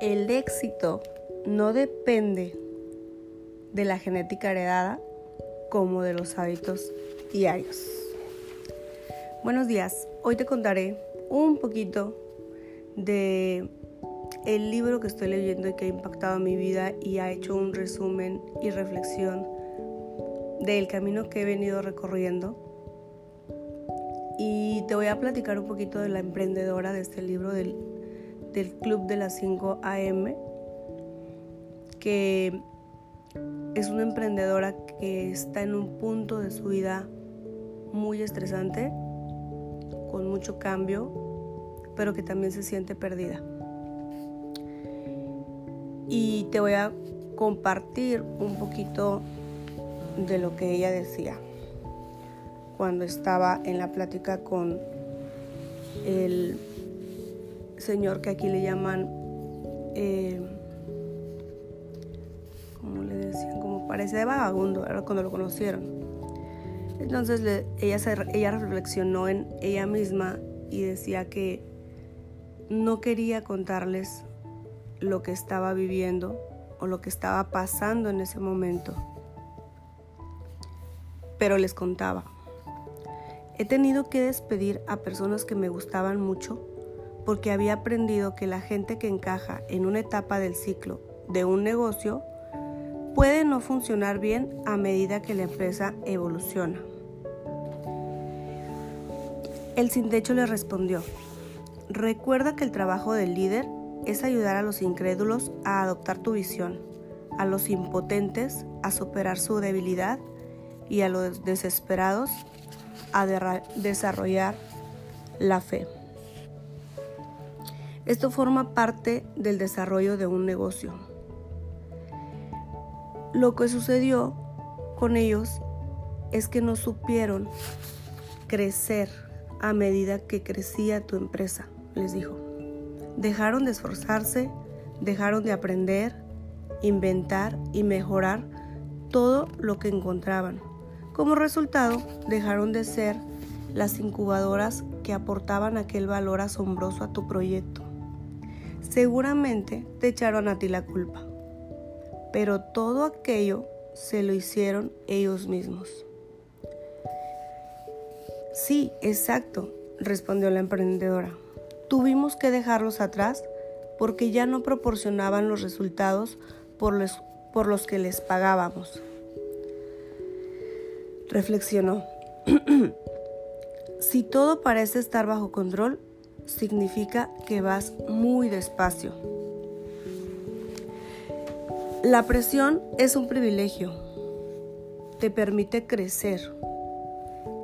El éxito no depende de la genética heredada como de los hábitos diarios. Buenos días, hoy te contaré un poquito de el libro que estoy leyendo y que ha impactado mi vida y ha hecho un resumen y reflexión del camino que he venido recorriendo. Y te voy a platicar un poquito de la emprendedora de este libro del del Club de las 5 AM, que es una emprendedora que está en un punto de su vida muy estresante, con mucho cambio, pero que también se siente perdida. Y te voy a compartir un poquito de lo que ella decía cuando estaba en la plática con el señor que aquí le llaman, eh, como le decían, como parece vagabundo, era cuando lo conocieron. Entonces ella, ella reflexionó en ella misma y decía que no quería contarles lo que estaba viviendo o lo que estaba pasando en ese momento, pero les contaba. He tenido que despedir a personas que me gustaban mucho porque había aprendido que la gente que encaja en una etapa del ciclo de un negocio puede no funcionar bien a medida que la empresa evoluciona. El sin techo le respondió, recuerda que el trabajo del líder es ayudar a los incrédulos a adoptar tu visión, a los impotentes a superar su debilidad y a los desesperados a desarrollar la fe. Esto forma parte del desarrollo de un negocio. Lo que sucedió con ellos es que no supieron crecer a medida que crecía tu empresa, les dijo. Dejaron de esforzarse, dejaron de aprender, inventar y mejorar todo lo que encontraban. Como resultado, dejaron de ser las incubadoras que aportaban aquel valor asombroso a tu proyecto seguramente te echaron a ti la culpa. Pero todo aquello se lo hicieron ellos mismos. Sí, exacto, respondió la emprendedora. Tuvimos que dejarlos atrás porque ya no proporcionaban los resultados por los, por los que les pagábamos. Reflexionó. si todo parece estar bajo control, significa que vas muy despacio. La presión es un privilegio. Te permite crecer.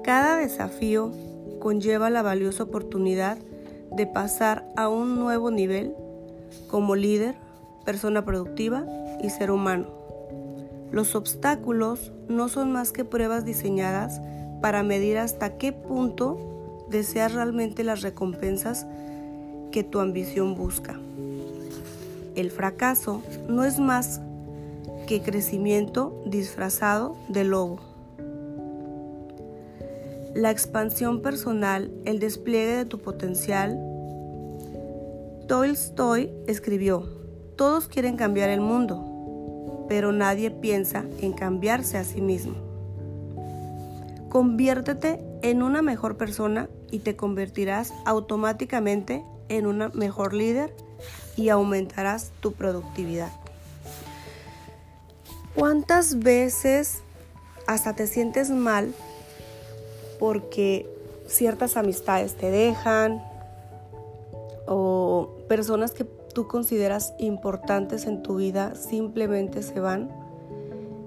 Cada desafío conlleva la valiosa oportunidad de pasar a un nuevo nivel como líder, persona productiva y ser humano. Los obstáculos no son más que pruebas diseñadas para medir hasta qué punto deseas realmente las recompensas que tu ambición busca. El fracaso no es más que crecimiento disfrazado de lobo. La expansión personal, el despliegue de tu potencial. Tolstoy escribió, todos quieren cambiar el mundo, pero nadie piensa en cambiarse a sí mismo. Conviértete en una mejor persona y te convertirás automáticamente en una mejor líder y aumentarás tu productividad. ¿Cuántas veces hasta te sientes mal porque ciertas amistades te dejan o personas que tú consideras importantes en tu vida simplemente se van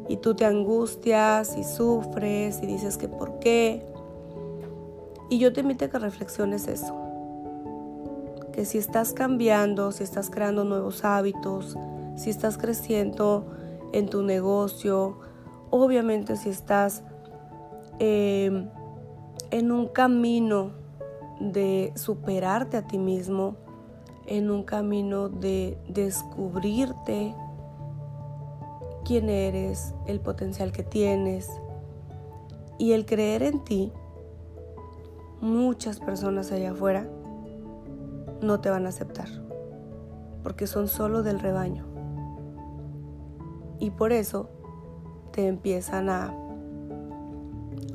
y tú te angustias y sufres y dices que por qué y yo te invito a que reflexiones eso. Que si estás cambiando, si estás creando nuevos hábitos, si estás creciendo en tu negocio, obviamente si estás em, en un camino de superarte a ti mismo, en un camino de descubrirte quién eres, el potencial que tienes y el creer en ti muchas personas allá afuera no te van a aceptar. porque son solo del rebaño. Y por eso te empiezan a,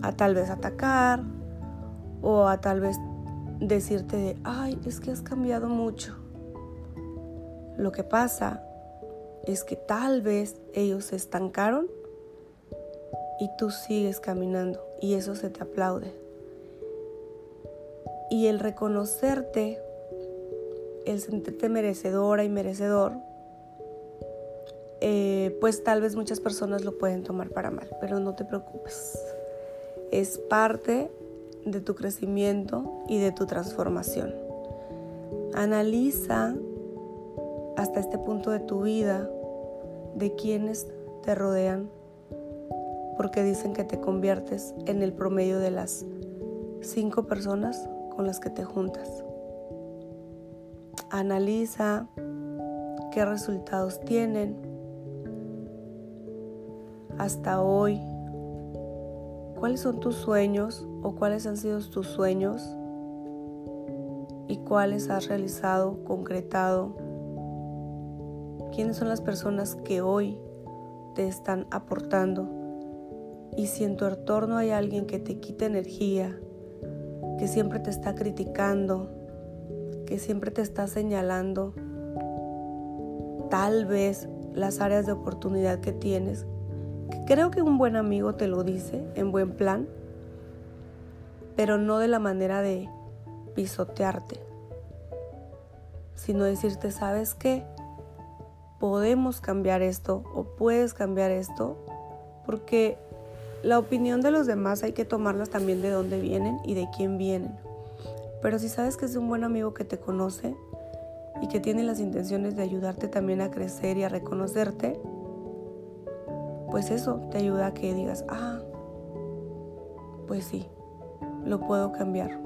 a tal vez atacar o a tal vez decirte de, ay, es que has cambiado mucho. Lo que pasa es que tal vez ellos se estancaron y tú sigues caminando y eso se te aplaude. Y el reconocerte, el sentirte merecedora y merecedor, eh, pues tal vez muchas personas lo pueden tomar para mal, pero no te preocupes. Es parte de tu crecimiento y de tu transformación. Analiza hasta este punto de tu vida de quienes te rodean, porque dicen que te conviertes en el promedio de las cinco personas con las que te juntas. Analiza qué resultados tienen hasta hoy, cuáles son tus sueños o cuáles han sido tus sueños y cuáles has realizado, concretado. ¿Quiénes son las personas que hoy te están aportando? Y si en tu entorno hay alguien que te quita energía, que siempre te está criticando, que siempre te está señalando, tal vez las áreas de oportunidad que tienes, creo que un buen amigo te lo dice en buen plan, pero no de la manera de pisotearte, sino decirte, ¿sabes qué? Podemos cambiar esto o puedes cambiar esto, porque la opinión de los demás hay que tomarlas también de dónde vienen y de quién vienen. Pero si sabes que es un buen amigo que te conoce y que tiene las intenciones de ayudarte también a crecer y a reconocerte, pues eso te ayuda a que digas, ah, pues sí, lo puedo cambiar.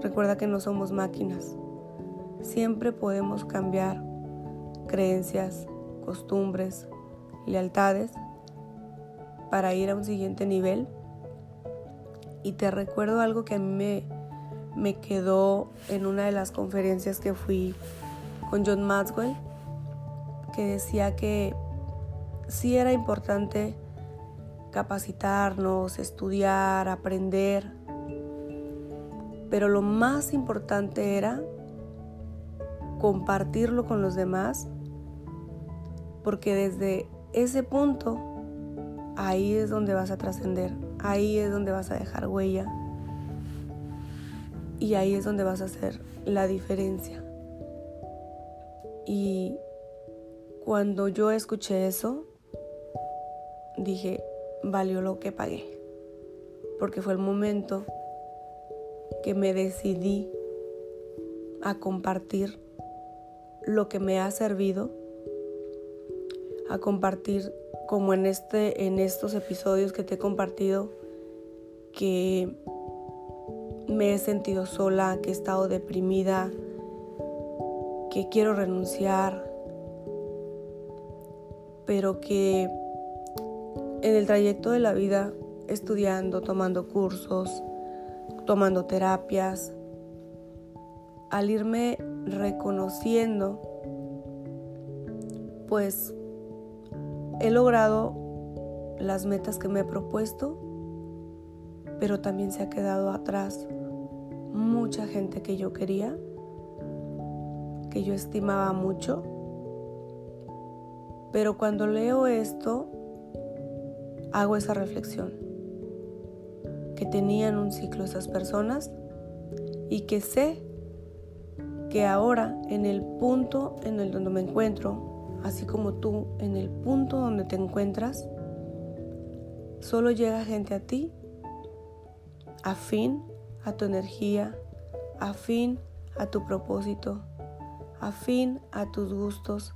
Recuerda que no somos máquinas. Siempre podemos cambiar creencias, costumbres, lealtades para ir a un siguiente nivel. Y te recuerdo algo que a mí me, me quedó en una de las conferencias que fui con John Maxwell, que decía que sí era importante capacitarnos, estudiar, aprender, pero lo más importante era compartirlo con los demás, porque desde ese punto, ahí es donde vas a trascender, ahí es donde vas a dejar huella y ahí es donde vas a hacer la diferencia. Y cuando yo escuché eso, dije, valió lo que pagué, porque fue el momento que me decidí a compartir lo que me ha servido, a compartir como en, este, en estos episodios que te he compartido, que me he sentido sola, que he estado deprimida, que quiero renunciar, pero que en el trayecto de la vida, estudiando, tomando cursos, tomando terapias, al irme reconociendo, pues he logrado las metas que me he propuesto, pero también se ha quedado atrás mucha gente que yo quería, que yo estimaba mucho. Pero cuando leo esto, hago esa reflexión que tenían un ciclo esas personas y que sé que ahora en el punto en el donde me encuentro, así como tú en el punto donde te encuentras, solo llega gente a ti afín a tu energía, afín a tu propósito, afín a tus gustos.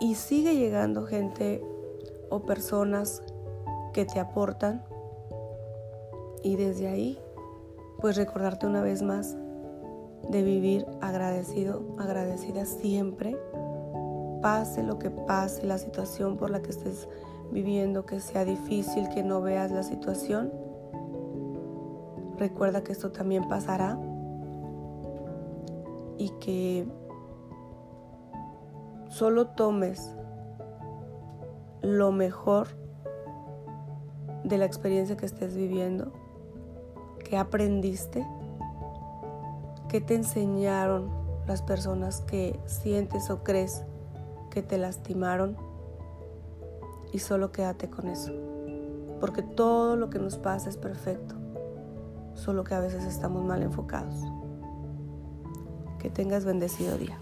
Y sigue llegando gente o personas que te aportan y desde ahí pues recordarte una vez más de vivir agradecido, agradecida siempre, pase lo que pase, la situación por la que estés viviendo, que sea difícil, que no veas la situación, recuerda que esto también pasará y que solo tomes lo mejor de la experiencia que estés viviendo, que aprendiste, que te enseñaron las personas que sientes o crees que te lastimaron y solo quédate con eso. Porque todo lo que nos pasa es perfecto, solo que a veces estamos mal enfocados. Que tengas bendecido día.